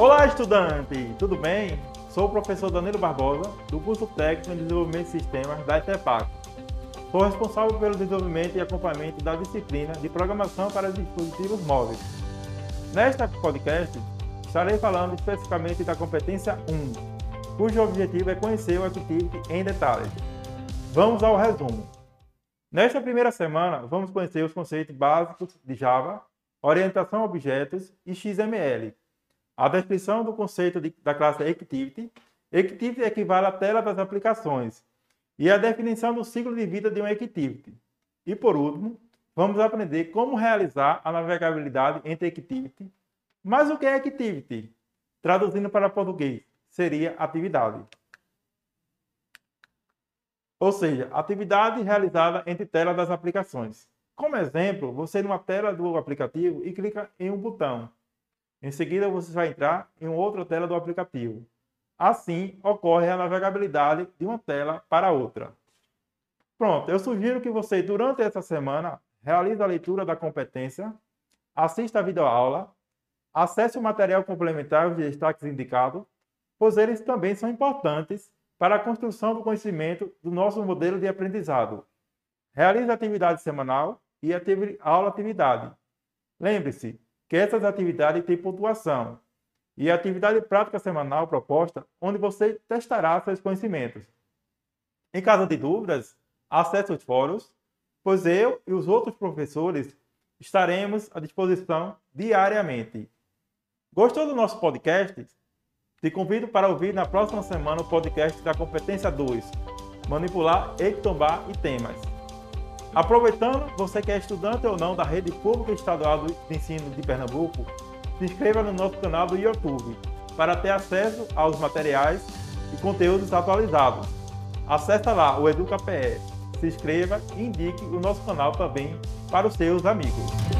Olá, estudante! Tudo bem? Sou o professor Danilo Barbosa, do curso técnico em desenvolvimento de sistemas da ETEPAC. Sou responsável pelo desenvolvimento e acompanhamento da disciplina de programação para dispositivos móveis. Nesta podcast, estarei falando especificamente da competência 1, cujo objetivo é conhecer o Activity em detalhes. Vamos ao resumo. Nesta primeira semana, vamos conhecer os conceitos básicos de Java, orientação a objetos e XML. A descrição do conceito de, da classe Activity. Activity equivale à tela das aplicações. E a definição do ciclo de vida de um Activity. E por último, vamos aprender como realizar a navegabilidade entre Activity. Mas o que é Activity? Traduzindo para português, seria atividade. Ou seja, atividade realizada entre telas das aplicações. Como exemplo, você numa tela do aplicativo e clica em um botão. Em seguida, você vai entrar em outra tela do aplicativo. Assim, ocorre a navegabilidade de uma tela para outra. Pronto, eu sugiro que você, durante essa semana, realize a leitura da competência, assista a videoaula, acesse o material complementar de destaques indicados, pois eles também são importantes para a construção do conhecimento do nosso modelo de aprendizado. Realize a atividade semanal e a aula-atividade. Lembre-se que essas atividades têm pontuação e a atividade prática semanal proposta, onde você testará seus conhecimentos. Em caso de dúvidas, acesse os fóruns, pois eu e os outros professores estaremos à disposição diariamente. Gostou do nosso podcast? Te convido para ouvir na próxima semana o podcast da Competência 2, Manipular, Ectombar e Temas. Aproveitando, você que é estudante ou não da Rede Pública Estadual de Ensino de Pernambuco, se inscreva no nosso canal do YouTube para ter acesso aos materiais e conteúdos atualizados. Acesse lá o EducaPE, se inscreva e indique o nosso canal também para os seus amigos.